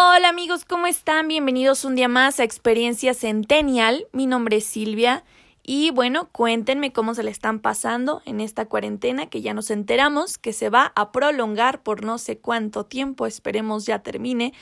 Hola amigos, ¿cómo están? Bienvenidos un día más a Experiencia Centennial. Mi nombre es Silvia y bueno, cuéntenme cómo se le están pasando en esta cuarentena que ya nos enteramos que se va a prolongar por no sé cuánto tiempo, esperemos ya termine.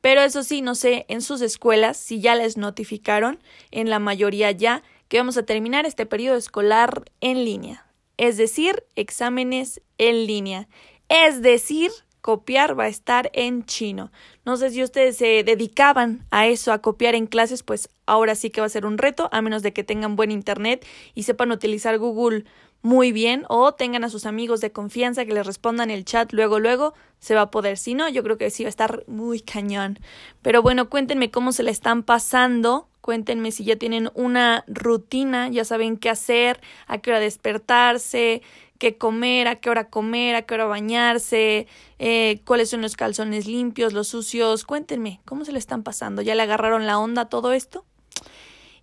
Pero eso sí, no sé en sus escuelas si ya les notificaron, en la mayoría ya, que vamos a terminar este periodo escolar en línea. Es decir, exámenes en línea. Es decir, copiar va a estar en chino. No sé si ustedes se dedicaban a eso, a copiar en clases, pues ahora sí que va a ser un reto, a menos de que tengan buen internet y sepan utilizar Google muy bien o tengan a sus amigos de confianza que les respondan el chat luego, luego, se va a poder. Si no, yo creo que sí va a estar muy cañón. Pero bueno, cuéntenme cómo se le están pasando. Cuéntenme si ya tienen una rutina, ya saben qué hacer, a qué hora despertarse, qué comer, a qué hora comer, a qué hora bañarse, eh, cuáles son los calzones limpios, los sucios. Cuéntenme, ¿cómo se le están pasando? ¿Ya le agarraron la onda a todo esto?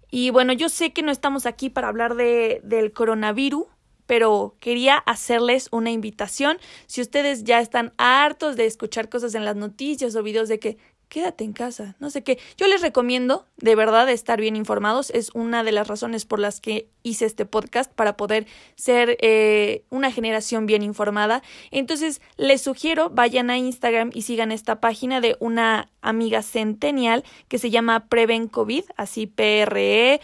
Y bueno, yo sé que no estamos aquí para hablar de, del coronavirus, pero quería hacerles una invitación. Si ustedes ya están hartos de escuchar cosas en las noticias o videos de que quédate en casa, no sé qué. Yo les recomiendo, de verdad, estar bien informados. Es una de las razones por las que hice este podcast para poder ser eh, una generación bien informada. Entonces, les sugiero, vayan a Instagram y sigan esta página de una amiga centennial que se llama Preven COVID, así P-R-E-V-E-N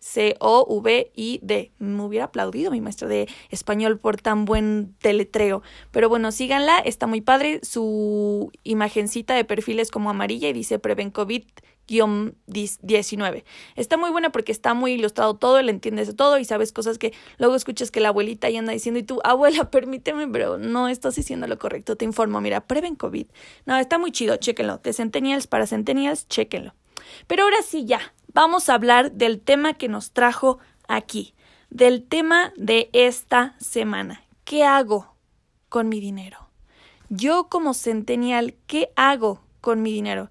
C-O-V-I-D. Me hubiera aplaudido mi maestra de español por tan buen teletreo. Pero bueno, síganla, está muy padre. Su imagencita de perfil es como amarilla y dice Preven COVID 19. Está muy buena porque está muy ilustrado todo, le entiendes de todo y sabes cosas que luego escuchas que la abuelita ya anda diciendo y tú, abuela, permíteme, pero no estás diciendo lo correcto, te informo, mira, Preven COVID. No, está muy chido, chéquenlo. De Centennials para Centennials, chéquenlo. Pero ahora sí ya, vamos a hablar del tema que nos trajo aquí, del tema de esta semana. ¿Qué hago con mi dinero? Yo como centennial, ¿qué hago con mi dinero?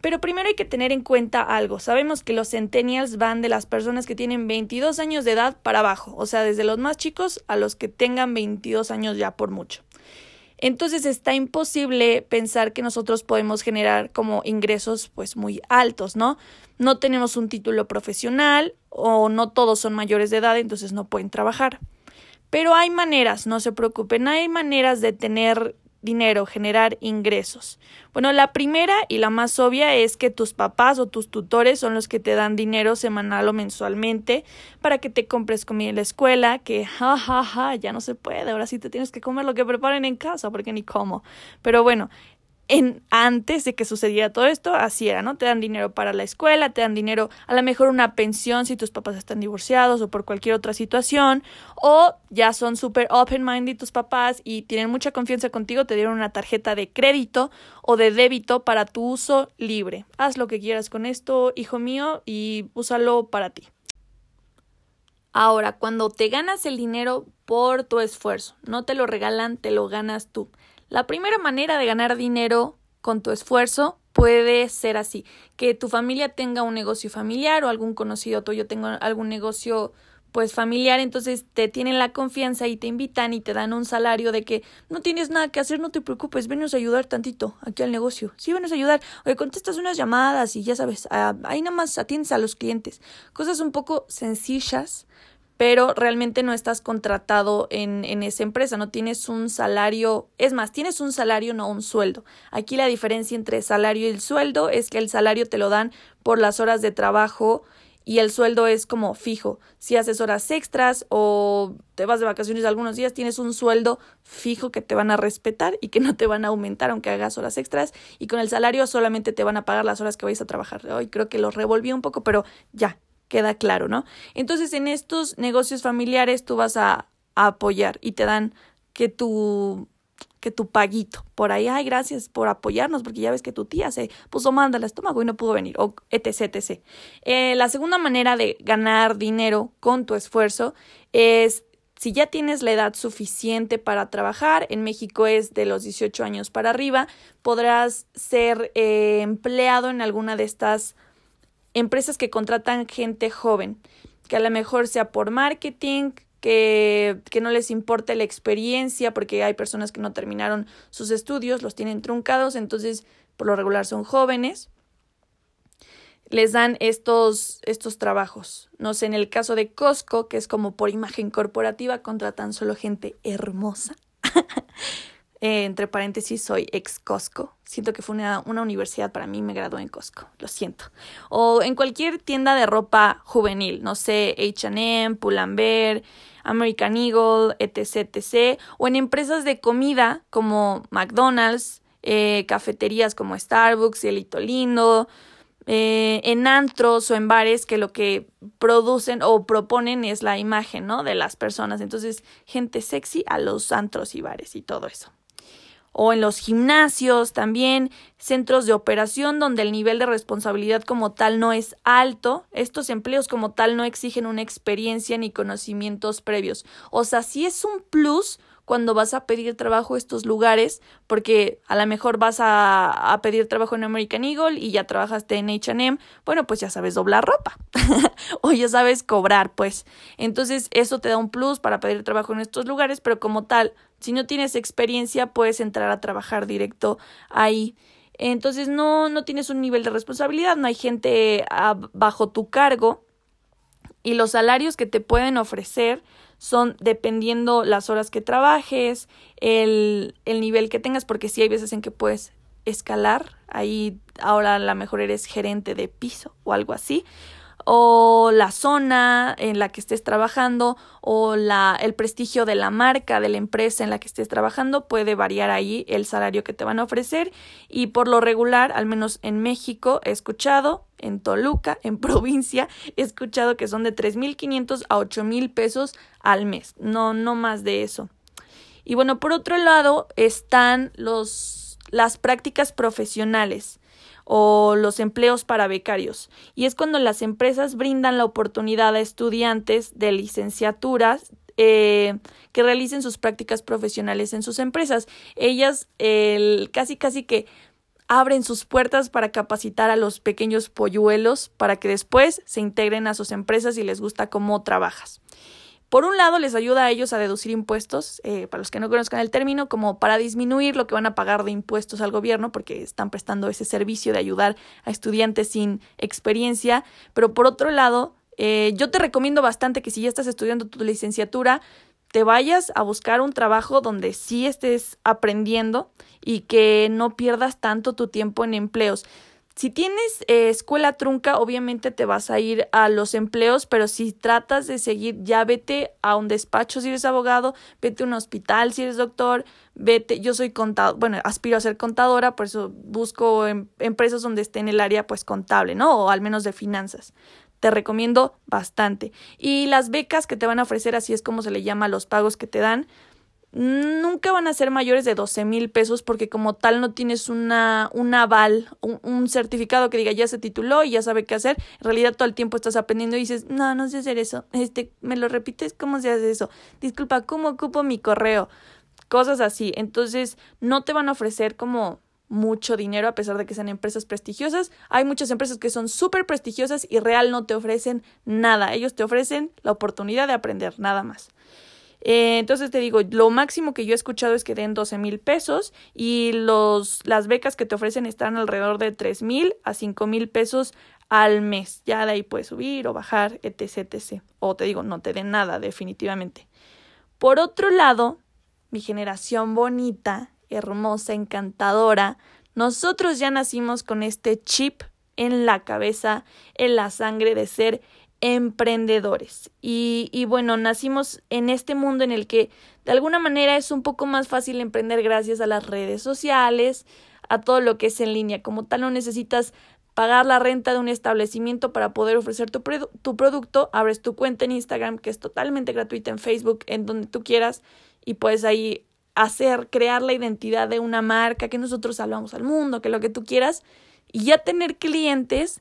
Pero primero hay que tener en cuenta algo. Sabemos que los centennials van de las personas que tienen 22 años de edad para abajo, o sea, desde los más chicos a los que tengan 22 años ya por mucho. Entonces está imposible pensar que nosotros podemos generar como ingresos pues muy altos, ¿no? No tenemos un título profesional o no todos son mayores de edad, entonces no pueden trabajar. Pero hay maneras, no se preocupen, hay maneras de tener dinero, generar ingresos. Bueno, la primera y la más obvia es que tus papás o tus tutores son los que te dan dinero semanal o mensualmente para que te compres comida en la escuela, que ja, ja, ja, ya no se puede, ahora sí te tienes que comer lo que preparen en casa porque ni como. Pero bueno, en, antes de que sucediera todo esto, así era, ¿no? Te dan dinero para la escuela, te dan dinero, a lo mejor una pensión si tus papás están divorciados o por cualquier otra situación, o ya son súper open-minded tus papás y tienen mucha confianza contigo, te dieron una tarjeta de crédito o de débito para tu uso libre. Haz lo que quieras con esto, hijo mío, y úsalo para ti. Ahora, cuando te ganas el dinero por tu esfuerzo, no te lo regalan, te lo ganas tú. La primera manera de ganar dinero con tu esfuerzo puede ser así, que tu familia tenga un negocio familiar o algún conocido tuyo tenga algún negocio pues familiar, entonces te tienen la confianza y te invitan y te dan un salario de que no tienes nada que hacer, no te preocupes, venos a ayudar tantito aquí al negocio. Sí, venos a ayudar. Oye, contestas unas llamadas y ya sabes, ahí nada más atiendes a los clientes. Cosas un poco sencillas, pero realmente no estás contratado en, en, esa empresa, no tienes un salario, es más, tienes un salario, no un sueldo. Aquí la diferencia entre salario y el sueldo es que el salario te lo dan por las horas de trabajo y el sueldo es como fijo. Si haces horas extras o te vas de vacaciones algunos días, tienes un sueldo fijo que te van a respetar y que no te van a aumentar aunque hagas horas extras y con el salario solamente te van a pagar las horas que vayas a trabajar. Hoy creo que lo revolví un poco, pero ya, queda claro, ¿no? Entonces, en estos negocios familiares tú vas a, apoyar y te dan que tu que tu paguito. Por ahí, ay, gracias por apoyarnos, porque ya ves que tu tía se puso mal del estómago y no pudo venir, o etc, etc. Eh, la segunda manera de ganar dinero con tu esfuerzo es si ya tienes la edad suficiente para trabajar, en México es de los 18 años para arriba, podrás ser eh, empleado en alguna de estas empresas que contratan gente joven, que a lo mejor sea por marketing, que, que, no les importe la experiencia, porque hay personas que no terminaron sus estudios, los tienen truncados, entonces por lo regular son jóvenes. Les dan estos, estos trabajos. No sé, en el caso de Costco, que es como por imagen corporativa, contratan solo gente hermosa. Eh, entre paréntesis, soy ex Costco. Siento que fue una, una universidad para mí, me gradué en Costco, lo siento. O en cualquier tienda de ropa juvenil, no sé, HM, Pull&Bear, American Eagle, etc, etc. O en empresas de comida como McDonald's, eh, cafeterías como Starbucks, Cielito Lindo, eh, en antros o en bares que lo que producen o proponen es la imagen, ¿no? De las personas. Entonces, gente sexy a los antros y bares y todo eso o en los gimnasios también, centros de operación donde el nivel de responsabilidad como tal no es alto, estos empleos como tal no exigen una experiencia ni conocimientos previos. O sea, sí es un plus cuando vas a pedir trabajo a estos lugares, porque a lo mejor vas a, pedir trabajo en American Eagle y ya trabajaste en HM, bueno, pues ya sabes doblar ropa o ya sabes cobrar, pues. Entonces eso te da un plus para pedir trabajo en estos lugares, pero como tal, si no tienes experiencia, puedes entrar a trabajar directo ahí. Entonces no, no tienes un nivel de responsabilidad, no hay gente bajo tu cargo y los salarios que te pueden ofrecer son dependiendo las horas que trabajes, el, el nivel que tengas, porque sí hay veces en que puedes escalar, ahí ahora a lo mejor eres gerente de piso o algo así, o la zona en la que estés trabajando o la, el prestigio de la marca de la empresa en la que estés trabajando puede variar ahí el salario que te van a ofrecer. Y por lo regular, al menos en México, he escuchado, en Toluca, en provincia, he escuchado que son de 3.500 a 8.000 pesos al mes, no, no más de eso. Y bueno, por otro lado están los, las prácticas profesionales o los empleos para becarios. Y es cuando las empresas brindan la oportunidad a estudiantes de licenciaturas eh, que realicen sus prácticas profesionales en sus empresas. Ellas el, casi casi que abren sus puertas para capacitar a los pequeños polluelos para que después se integren a sus empresas y les gusta cómo trabajas. Por un lado, les ayuda a ellos a deducir impuestos, eh, para los que no conozcan el término, como para disminuir lo que van a pagar de impuestos al gobierno, porque están prestando ese servicio de ayudar a estudiantes sin experiencia. Pero por otro lado, eh, yo te recomiendo bastante que si ya estás estudiando tu licenciatura, te vayas a buscar un trabajo donde sí estés aprendiendo y que no pierdas tanto tu tiempo en empleos. Si tienes eh, escuela trunca, obviamente te vas a ir a los empleos, pero si tratas de seguir, ya vete a un despacho si eres abogado, vete a un hospital si eres doctor, vete, yo soy contador, bueno, aspiro a ser contadora, por eso busco em, empresas donde esté en el área pues contable, ¿no? O al menos de finanzas. Te recomiendo bastante. Y las becas que te van a ofrecer, así es como se le llama los pagos que te dan, nunca van a ser mayores de 12 mil pesos porque como tal no tienes una, un aval, un, certificado que diga ya se tituló y ya sabe qué hacer. En realidad todo el tiempo estás aprendiendo y dices, no, no sé hacer eso. Este, me lo repites, ¿cómo se hace eso? Disculpa, ¿cómo ocupo mi correo? Cosas así. Entonces no te van a ofrecer como mucho dinero a pesar de que sean empresas prestigiosas. Hay muchas empresas que son súper prestigiosas y real no te ofrecen nada. Ellos te ofrecen la oportunidad de aprender, nada más. Eh, entonces te digo, lo máximo que yo he escuchado es que den 12 mil pesos y los, las becas que te ofrecen están alrededor de 3 mil a 5 mil pesos al mes. Ya de ahí puedes subir o bajar, etc, etc. O te digo, no te den nada, definitivamente. Por otro lado, mi generación bonita, hermosa, encantadora, nosotros ya nacimos con este chip en la cabeza, en la sangre de ser emprendedores. Y, y, bueno, nacimos en este mundo en el que de alguna manera es un poco más fácil emprender gracias a las redes sociales, a todo lo que es en línea. Como tal, no necesitas pagar la renta de un establecimiento para poder ofrecer tu, tu producto. Abres tu cuenta en Instagram, que es totalmente gratuita, en Facebook, en donde tú quieras, y puedes ahí hacer, crear la identidad de una marca, que nosotros salvamos al mundo, que lo que tú quieras, y ya tener clientes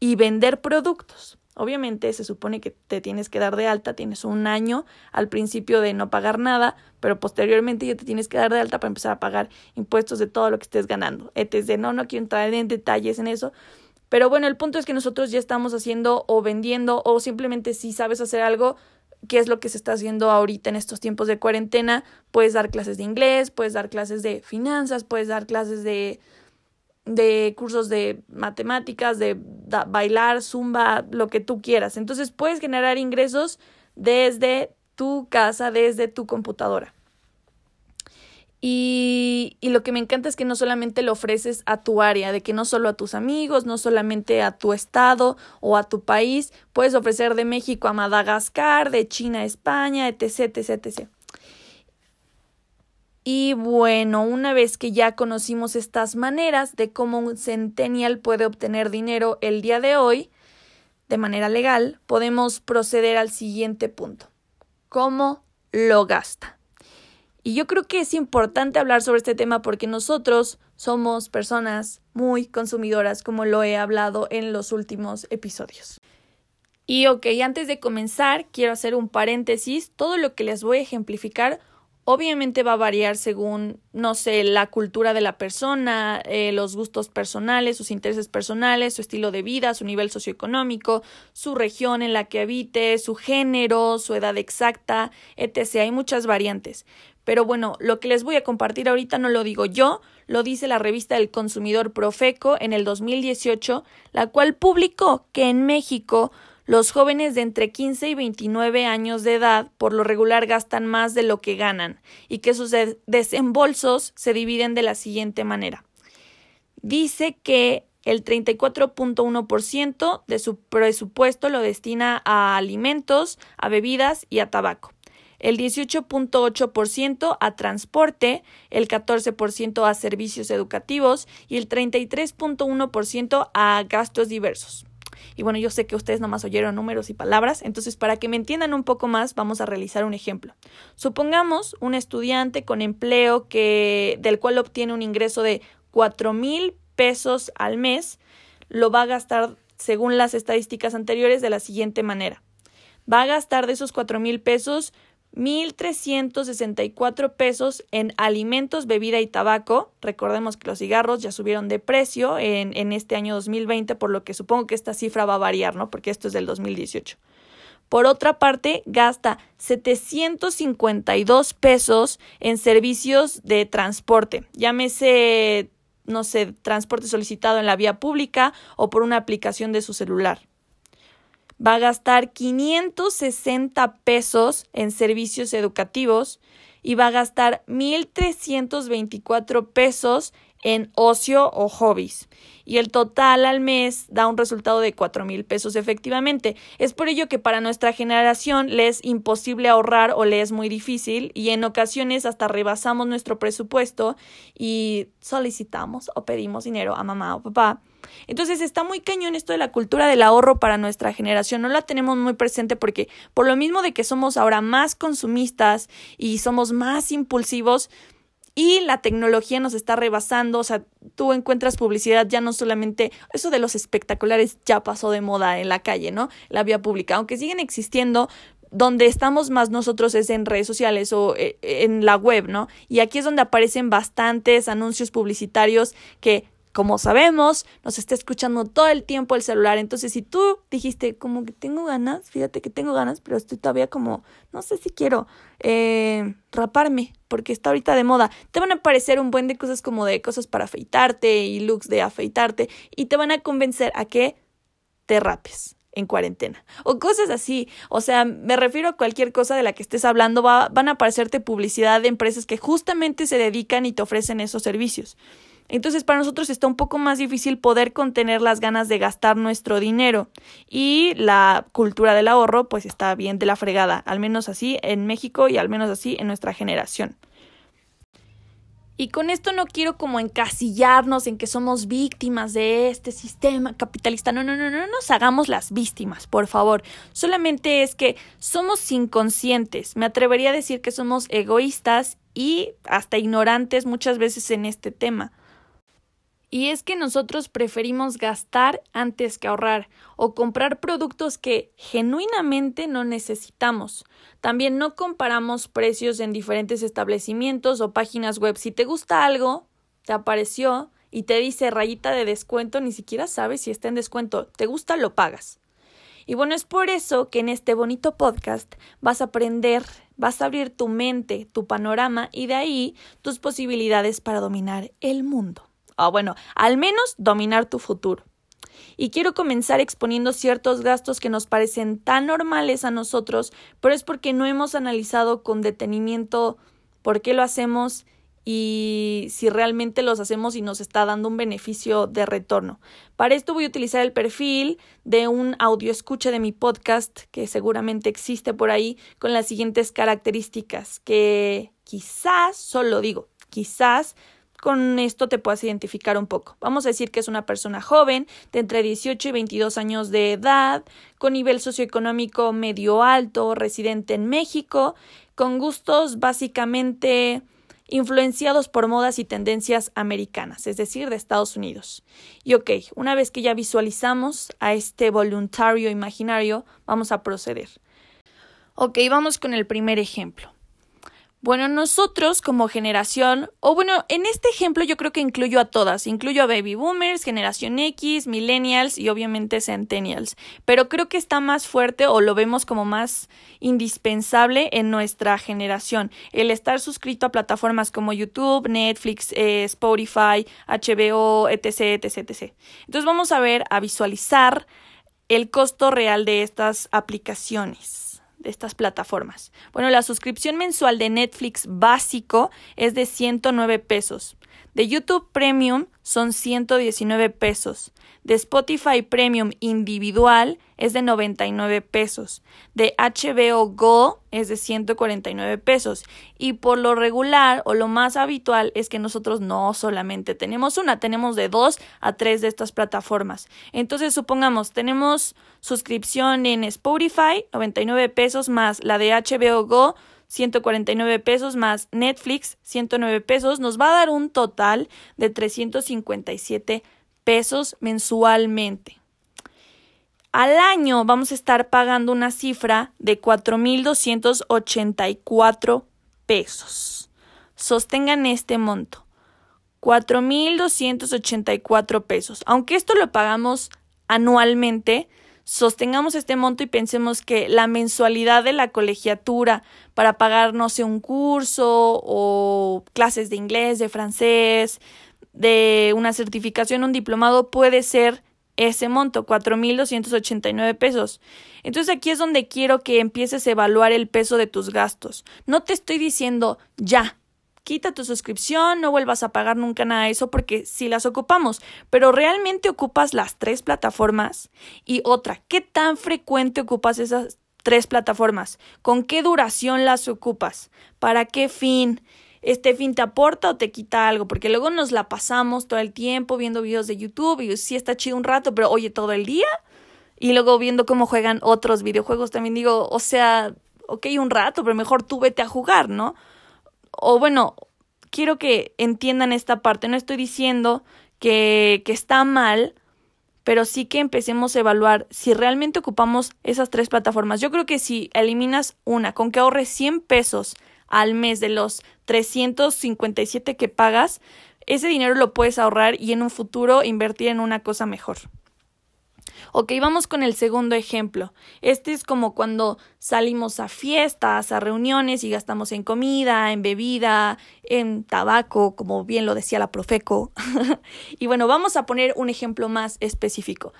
y vender productos. Obviamente se supone que te tienes que dar de alta, tienes un año al principio de no pagar nada, pero posteriormente ya te tienes que dar de alta para empezar a pagar impuestos de todo lo que estés ganando. de no, no quiero entrar en detalles en eso, pero bueno, el punto es que nosotros ya estamos haciendo o vendiendo o simplemente si sabes hacer algo, qué es lo que se está haciendo ahorita en estos tiempos de cuarentena, puedes dar clases de inglés, puedes dar clases de finanzas, puedes dar clases de de cursos de matemáticas, de bailar, zumba, lo que tú quieras. Entonces puedes generar ingresos desde tu casa, desde tu computadora. Y, y, lo que me encanta es que no solamente lo ofreces a tu área, de que no solo a tus amigos, no solamente a tu estado o a tu país, puedes ofrecer de México a Madagascar, de China a España, etc, etc, etc. Y bueno, una vez que ya conocimos estas maneras de cómo un centennial puede obtener dinero el día de hoy, de manera legal, podemos proceder al siguiente punto. ¿Cómo lo gasta? Y yo creo que es importante hablar sobre este tema porque nosotros somos personas muy consumidoras, como lo he hablado en los últimos episodios. Y ok, antes de comenzar, quiero hacer un paréntesis. Todo lo que les voy a ejemplificar Obviamente va a variar según, no sé, la cultura de la persona, eh, los gustos personales, sus intereses personales, su estilo de vida, su nivel socioeconómico, su región en la que habite, su género, su edad exacta, etc. Hay muchas variantes. Pero bueno, lo que les voy a compartir ahorita no lo digo yo, lo dice la revista del consumidor Profeco en el 2018, la cual publicó que en México los jóvenes de entre 15 y 29 años de edad por lo regular gastan más de lo que ganan y que sus desembolsos se dividen de la siguiente manera. Dice que el 34.1% de su presupuesto lo destina a alimentos, a bebidas y a tabaco. El 18.8% a transporte, el 14% a servicios educativos y el 33.1% a gastos diversos. Y bueno, yo sé que ustedes nomás oyeron números y palabras, entonces para que me entiendan un poco más, vamos a realizar un ejemplo. Supongamos un estudiante con empleo que, del cual obtiene un ingreso de cuatro mil pesos al mes, lo va a gastar, según las estadísticas anteriores, de la siguiente manera. Va a gastar de esos cuatro mil pesos 1.364 pesos en alimentos, bebida y tabaco. Recordemos que los cigarros ya subieron de precio en, este año 2020, por lo que supongo que esta cifra va a variar, ¿no? Porque esto es del 2018. Por otra parte, gasta 752 pesos en servicios de transporte, llámese, no sé, transporte solicitado en la vía pública o por una aplicación de su celular va a gastar 560 pesos en servicios educativos y va a gastar 1.324 pesos en ocio o hobbies. Y el total al mes da un resultado de cuatro mil pesos efectivamente. Es por ello que para nuestra generación le es imposible ahorrar o le es muy difícil y en ocasiones hasta rebasamos nuestro presupuesto y solicitamos o pedimos dinero a mamá o papá entonces está muy cañón esto de la cultura del ahorro para nuestra generación. No la tenemos muy presente porque por lo mismo de que somos ahora más consumistas y somos más impulsivos, y la tecnología nos está rebasando, o sea, tú encuentras publicidad ya no solamente, eso de los espectaculares ya pasó de moda en la calle, ¿no? La vía pública, aunque siguen existiendo, donde estamos más nosotros es en redes sociales o eh, en la web, ¿no? Y aquí es donde aparecen bastantes anuncios publicitarios que como sabemos, nos está escuchando todo el tiempo el celular. Entonces, si tú dijiste como que tengo ganas, fíjate que tengo ganas, pero estoy todavía como, no sé si quiero eh, raparme, porque está ahorita de moda. Te van a aparecer un buen de cosas como de cosas para afeitarte y looks de afeitarte y te van a convencer a que te rapes en cuarentena o cosas así. O sea, me refiero a cualquier cosa de la que estés hablando, va, van a aparecerte publicidad de empresas que justamente se dedican y te ofrecen esos servicios. Entonces para nosotros está un poco más difícil poder contener las ganas de gastar nuestro dinero y la cultura del ahorro pues está bien de la fregada, al menos así en México y al menos así en nuestra generación. Y con esto no quiero como encasillarnos en que somos víctimas de este sistema capitalista. No, no, no, no nos hagamos las víctimas, por favor. Solamente es que somos inconscientes. Me atrevería a decir que somos egoístas y hasta ignorantes muchas veces en este tema. Y es que nosotros preferimos gastar antes que ahorrar o comprar productos que genuinamente no necesitamos. También no comparamos precios en diferentes establecimientos o páginas web. Si te gusta algo, te apareció y te dice rayita de descuento, ni siquiera sabes si está en descuento. Te gusta, lo pagas. Y bueno, es por eso que en este bonito podcast vas a aprender, vas a abrir tu mente, tu panorama y de ahí tus posibilidades para dominar el mundo o bueno, al menos dominar tu futuro. Y quiero comenzar exponiendo ciertos gastos que nos parecen tan normales a nosotros, pero es porque no hemos analizado con detenimiento por qué lo hacemos y si realmente los hacemos y nos está dando un beneficio de retorno. Para esto voy a utilizar el perfil de un audio escucha de mi podcast que seguramente existe por ahí con las siguientes características que quizás, solo digo, quizás con esto te puedas identificar un poco. Vamos a decir que es una persona joven, de entre 18 y 22 años de edad, con nivel socioeconómico medio alto, residente en México, con gustos básicamente influenciados por modas y tendencias americanas, es decir, de Estados Unidos. Y ok, una vez que ya visualizamos a este voluntario imaginario, vamos a proceder. Ok, vamos con el primer ejemplo. Bueno, nosotros como generación, o bueno, en este ejemplo yo creo que incluyo a todas, incluyo a baby boomers, generación X, millennials y obviamente centennials, pero creo que está más fuerte o lo vemos como más indispensable en nuestra generación, el estar suscrito a plataformas como YouTube, Netflix, eh, Spotify, HBO, etc, etc, etc. Entonces vamos a ver, a visualizar el costo real de estas aplicaciones de estas plataformas. Bueno, la suscripción mensual de Netflix básico es de 109 pesos. De YouTube Premium son 119 pesos. De Spotify Premium individual es de 99 pesos. De HBO Go es de 149 pesos. Y por lo regular o lo más habitual es que nosotros no solamente tenemos una, tenemos de dos a tres de estas plataformas. Entonces, supongamos, tenemos suscripción en Spotify, 99 pesos más la de HBO Go, 149 pesos más Netflix, 109 pesos, nos va a dar un total de 357 pesos mensualmente. Al año vamos a estar pagando una cifra de 4.284 pesos. Sostengan este monto. 4.284 pesos. Aunque esto lo pagamos anualmente, sostengamos este monto y pensemos que la mensualidad de la colegiatura para pagar, no sé, un curso o clases de inglés, de francés, de una certificación, un diplomado, puede ser ese monto, 4.289 pesos. Entonces aquí es donde quiero que empieces a evaluar el peso de tus gastos. No te estoy diciendo ya, quita tu suscripción, no vuelvas a pagar nunca nada de eso porque sí las ocupamos, pero realmente ocupas las tres plataformas y otra, ¿qué tan frecuente ocupas esas tres plataformas? ¿Con qué duración las ocupas? ¿Para qué fin? este fin te aporta o te quita algo, porque luego nos la pasamos todo el tiempo viendo videos de YouTube y sí está chido un rato, pero oye, todo el día y luego viendo cómo juegan otros videojuegos también digo, o sea, ok, un rato, pero mejor tú vete a jugar, ¿no? O bueno, quiero que entiendan esta parte, no estoy diciendo que, que está mal, pero sí que empecemos a evaluar si realmente ocupamos esas tres plataformas. Yo creo que si eliminas una, con que ahorres 100 pesos al mes de los 357 que pagas, ese dinero lo puedes ahorrar y en un futuro invertir en una cosa mejor. Ok, vamos con el segundo ejemplo. Este es como cuando salimos a fiestas, a reuniones y gastamos en comida, en bebida, en tabaco, como bien lo decía la Profeco. y bueno, vamos a poner un ejemplo más específico.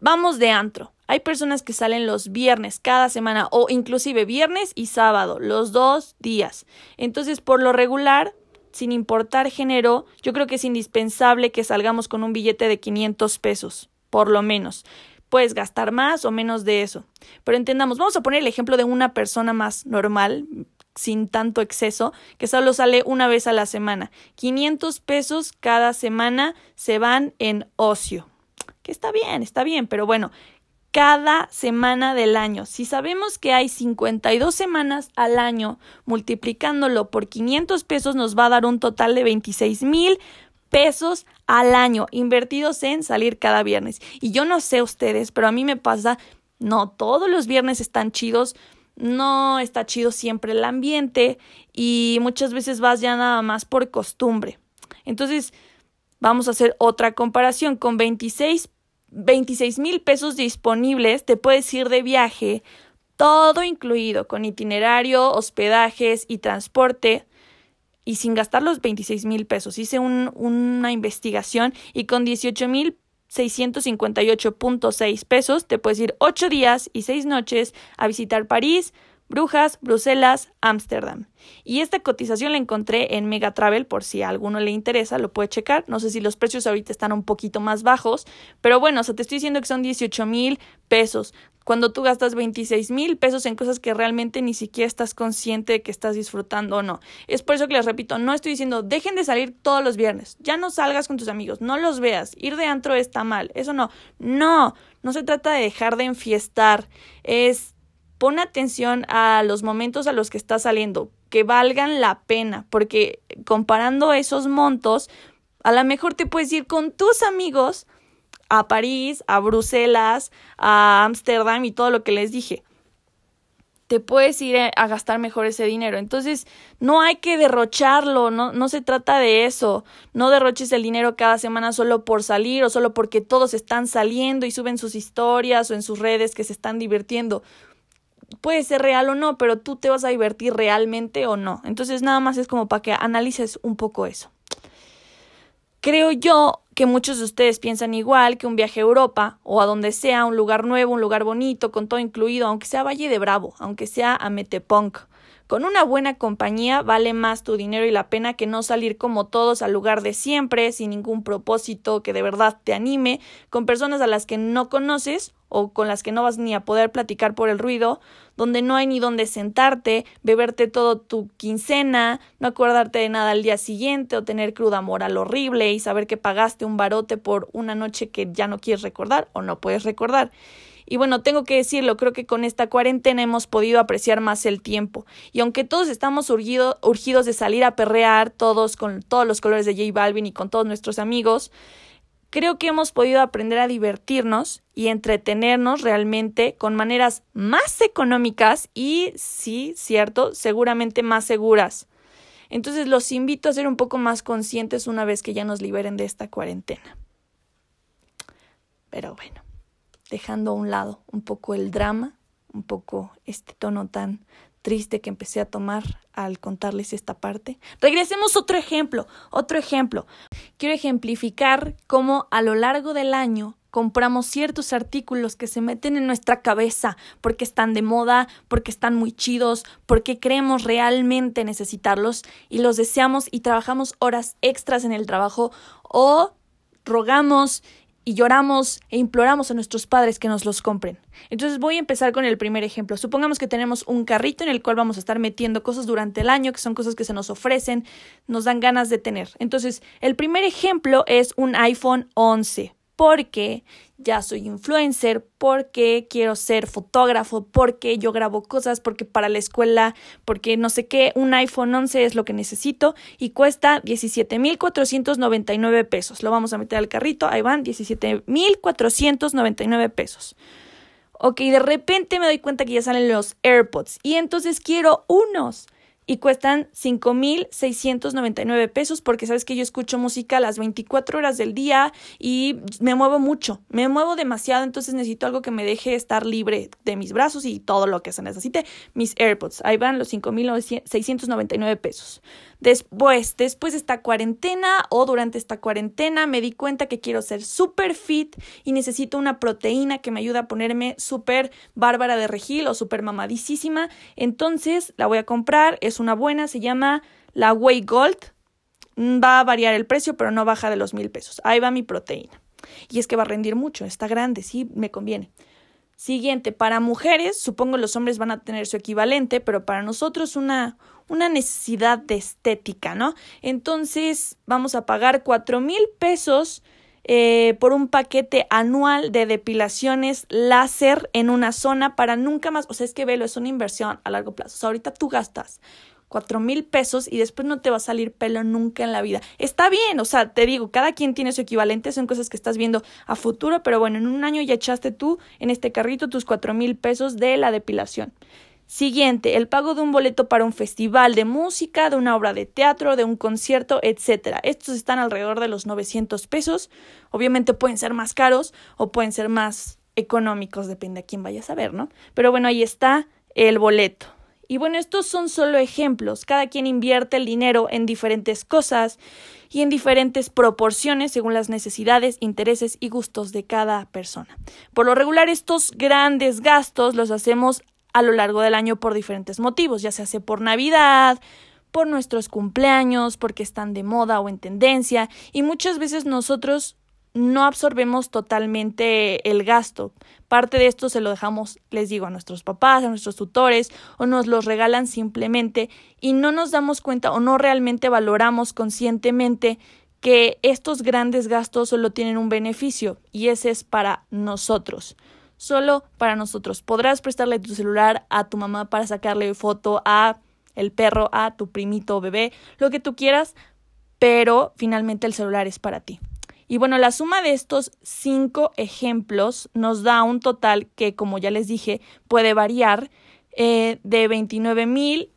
Vamos de antro. Hay personas que salen los viernes cada semana o inclusive viernes y sábado, los dos días. Entonces, por lo regular, sin importar género, yo creo que es indispensable que salgamos con un billete de 500 pesos por lo menos. Puedes gastar más o menos de eso. Pero entendamos, vamos a poner el ejemplo de una persona más normal, sin tanto exceso, que solo sale una vez a la semana. 500 pesos cada semana se van en ocio. Que está bien, está bien, pero bueno, cada semana del año. Si sabemos que hay 52 semanas al año, multiplicándolo por 500 pesos nos va a dar un total de 26 mil pesos al año invertidos en salir cada viernes. Y yo no sé ustedes, pero a mí me pasa, no todos los viernes están chidos, no está chido siempre el ambiente y muchas veces vas ya nada más por costumbre. Entonces, vamos a hacer otra comparación con 26 26 mil pesos disponibles, te puedes ir de viaje, todo incluido, con itinerario, hospedajes y transporte, y sin gastar los 26 mil pesos. Hice una investigación y con 18 mil 658.6 pesos te puedes ir 8 días y 6 noches a visitar París, Brujas, Bruselas, Ámsterdam. Y esta cotización la encontré en Mega Travel por si a alguno le interesa, lo puede checar. No sé si los precios ahorita están un poquito más bajos, pero bueno, o sea, te estoy diciendo que son 18 mil pesos. Cuando tú gastas 26 mil pesos en cosas que realmente ni siquiera estás consciente de que estás disfrutando o no. Es por eso que les repito, no estoy diciendo dejen de salir todos los viernes, ya no salgas con tus amigos, no los veas, ir de antro está mal, eso no, no, no se trata de dejar de enfiestar, es pon atención a los momentos a los que estás saliendo, que valgan la pena, porque comparando esos montos, a lo mejor te puedes ir con tus amigos a París, a Bruselas, a Ámsterdam y todo lo que les dije. Te puedes ir a gastar mejor ese dinero. Entonces, no hay que derrocharlo, no, no se trata de eso. No derroches el dinero cada semana solo por salir o solo porque todos están saliendo y suben sus historias o en sus redes que se están divirtiendo puede ser real o no, pero tú te vas a divertir realmente o no. Entonces nada más es como para que analices un poco eso. Creo yo que muchos de ustedes piensan igual que un viaje a Europa o a donde sea, un lugar nuevo, un lugar bonito, con todo incluido, aunque sea Valle de Bravo, aunque sea a Metepunk. Con una buena compañía vale más tu dinero y la pena que no salir como todos al lugar de siempre, sin ningún propósito que de verdad te anime, con personas a las que no conoces o con las que no vas ni a poder platicar por el ruido, donde no hay ni dónde sentarte, beberte todo tu quincena, no acordarte de nada al día siguiente o tener cruda moral horrible y saber que pagaste un barote por una noche que ya no quieres recordar o no puedes recordar. Y bueno, tengo que decirlo, creo que con esta cuarentena hemos podido apreciar más el tiempo. Y aunque todos estamos urgidos de salir a perrear, todos con todos los colores de J Balvin y con todos nuestros amigos, creo que hemos podido aprender a divertirnos y entretenernos realmente con maneras más económicas y, sí, cierto, seguramente más seguras. Entonces los invito a ser un poco más conscientes una vez que ya nos liberen de esta cuarentena. Pero bueno, dejando a un lado un poco el drama, un poco este tono tan triste que empecé a tomar al contarles esta parte. Regresemos otro ejemplo, otro ejemplo. Quiero ejemplificar cómo a lo largo del año compramos ciertos artículos que se meten en nuestra cabeza porque están de moda, porque están muy chidos, porque creemos realmente necesitarlos y los deseamos y trabajamos horas extras en el trabajo o rogamos y lloramos e imploramos a nuestros padres que nos los compren. Entonces voy a empezar con el primer ejemplo. Supongamos que tenemos un carrito en el cual vamos a estar metiendo cosas durante el año, que son cosas que se nos ofrecen, nos dan ganas de tener. Entonces, el primer ejemplo es un iPhone 11 porque ya soy influencer, porque quiero ser fotógrafo, porque yo grabo cosas, porque para la escuela, porque no sé qué, un iPhone 11 es lo que necesito y cuesta 17,499 pesos. Lo vamos a meter al carrito, ahí van, 17,499 pesos. Ok, de repente me doy cuenta que ya salen los AirPods y entonces quiero unos y cuestan 5,699 pesos porque sabes que yo escucho música las 24 horas del día y me muevo mucho, me muevo demasiado, entonces necesito algo que me deje estar libre de mis brazos y todo lo que se necesite. Mis AirPods, ahí van los 5,699 pesos. Después, después de esta cuarentena o durante esta cuarentena me di cuenta que quiero ser súper fit y necesito una proteína que me ayude a ponerme súper bárbara de regil o súper mamadísima. Entonces la voy a comprar, una buena, se llama la Whey Gold. Mm, va a variar el precio, pero no baja de los mil pesos. Ahí va mi proteína. Y es que va a rendir mucho, está grande, sí, me conviene. Siguiente, para mujeres, supongo los hombres van a tener su equivalente, pero para nosotros una, una necesidad de estética, ¿no? Entonces vamos a pagar cuatro mil pesos eh, por un paquete anual de depilaciones láser en una zona para nunca más, o sea, es que velo, es una inversión a largo plazo. O sea, ahorita tú gastas cuatro mil pesos y después no te va a salir pelo nunca en la vida. Está bien, o sea, te digo, cada quien tiene su equivalente, son cosas que estás viendo a futuro, pero bueno, en un año ya echaste tú en este carrito tus cuatro mil pesos de la depilación. Siguiente, el pago de un boleto para un festival de música, de una obra de teatro, de un concierto, etc. Estos están alrededor de los 900 pesos. Obviamente pueden ser más caros o pueden ser más económicos, depende a quién vayas a ver, ¿no? Pero bueno, ahí está el boleto. Y bueno, estos son solo ejemplos. Cada quien invierte el dinero en diferentes cosas y en diferentes proporciones según las necesidades, intereses y gustos de cada persona. Por lo regular, estos grandes gastos los hacemos a lo largo del año por diferentes motivos, ya se hace por Navidad, por nuestros cumpleaños, porque están de moda o en tendencia, y muchas veces nosotros no absorbemos totalmente el gasto. Parte de esto se lo dejamos, les digo, a nuestros papás, a nuestros tutores, o nos los regalan simplemente y no nos damos cuenta o no realmente valoramos conscientemente que estos grandes gastos solo tienen un beneficio y ese es para nosotros. Solo para nosotros. Podrás prestarle tu celular a tu mamá para sacarle foto a el perro, a tu primito bebé, lo que tú quieras, pero finalmente el celular es para ti. Y bueno, la suma de estos cinco ejemplos nos da un total que, como ya les dije, puede variar eh, de 29 mil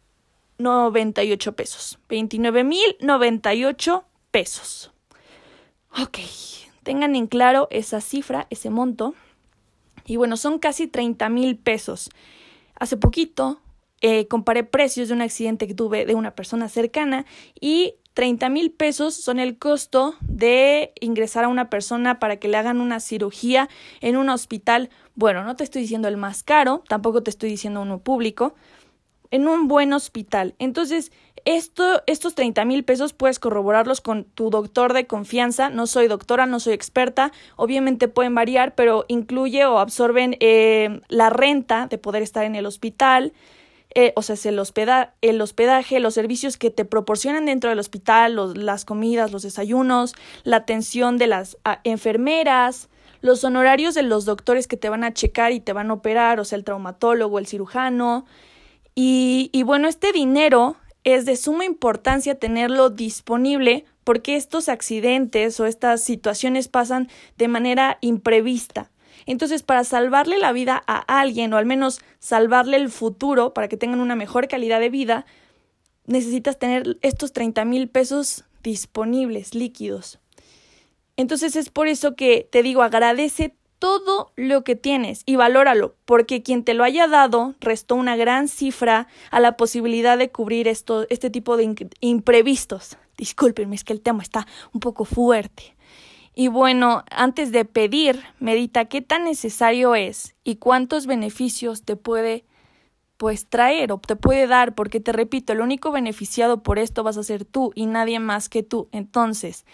98 pesos. 29 mil 98 pesos. Ok, tengan en claro esa cifra, ese monto. Y bueno, son casi 30 mil pesos. Hace poquito eh, comparé precios de un accidente que tuve de una persona cercana y 30 mil pesos son el costo de ingresar a una persona para que le hagan una cirugía en un hospital. Bueno, no te estoy diciendo el más caro, tampoco te estoy diciendo uno público, en un buen hospital. Entonces, esto, estos 30 mil pesos puedes corroborarlos con tu doctor de confianza. No soy doctora, no soy experta. Obviamente pueden variar, pero incluye o absorben eh, la renta de poder estar en el hospital, eh, o sea, es el, el hospedaje, los servicios que te proporcionan dentro del hospital, las comidas, los desayunos, la atención de las ah, enfermeras, los honorarios de los doctores que te van a checar y te van a operar, o sea, el traumatólogo, el cirujano. Y, bueno, este dinero es de suma importancia tenerlo disponible porque estos accidentes o estas situaciones pasan de manera imprevista. Entonces, para salvarle la vida a alguien, o al menos salvarle el futuro, para que tengan una mejor calidad de vida, necesitas tener estos 30 mil pesos disponibles, líquidos. Entonces es por eso que te digo, agradece todo lo que tienes y valóralo, porque quien te lo haya dado restó una gran cifra a la posibilidad de cubrir esto, este tipo de imprevistos. Discúlpenme, es que el tema está un poco fuerte. Y bueno, antes de pedir, medita qué tan necesario es y cuántos beneficios te puede pues traer o te puede dar, porque te repito, el único beneficiado por esto vas a ser tú y nadie más que tú. Entonces,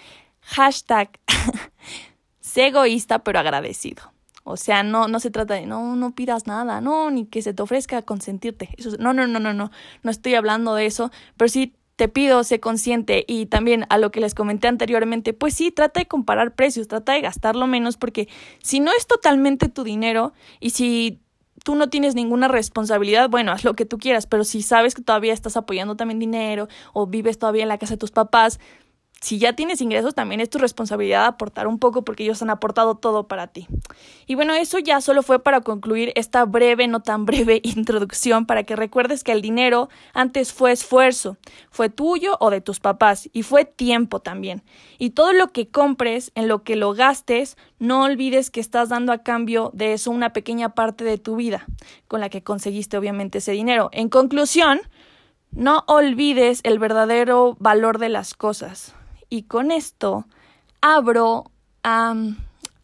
hashtag, sé egoísta pero agradecido. O sea, no, no se trata de no, no pidas nada, no, ni que se te ofrezca consentirte. Eso, no, no, no, no, no, no estoy hablando de eso, pero sí te pido, sé consciente y también a lo que les comenté anteriormente, pues sí, trata de comparar precios, trata de gastarlo menos porque si no es totalmente tu dinero y si tú no tienes ninguna responsabilidad, bueno, haz lo que tú quieras, pero si sabes que todavía estás apoyando también dinero o vives todavía en la casa de tus papás, si ya tienes ingresos, también es tu responsabilidad aportar un poco porque ellos han aportado todo para ti. Y bueno, eso ya solo fue para concluir esta breve, no tan breve introducción para que recuerdes que el dinero antes fue esfuerzo, fue tuyo o de tus papás y fue tiempo también. Y todo lo que compres, en lo que lo gastes, no olvides que estás dando a cambio de eso una pequeña parte de tu vida, con la que conseguiste obviamente ese dinero. En conclusión, no olvides el verdadero valor de las cosas. Y con esto abro a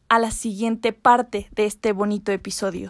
la siguiente parte de este bonito episodio.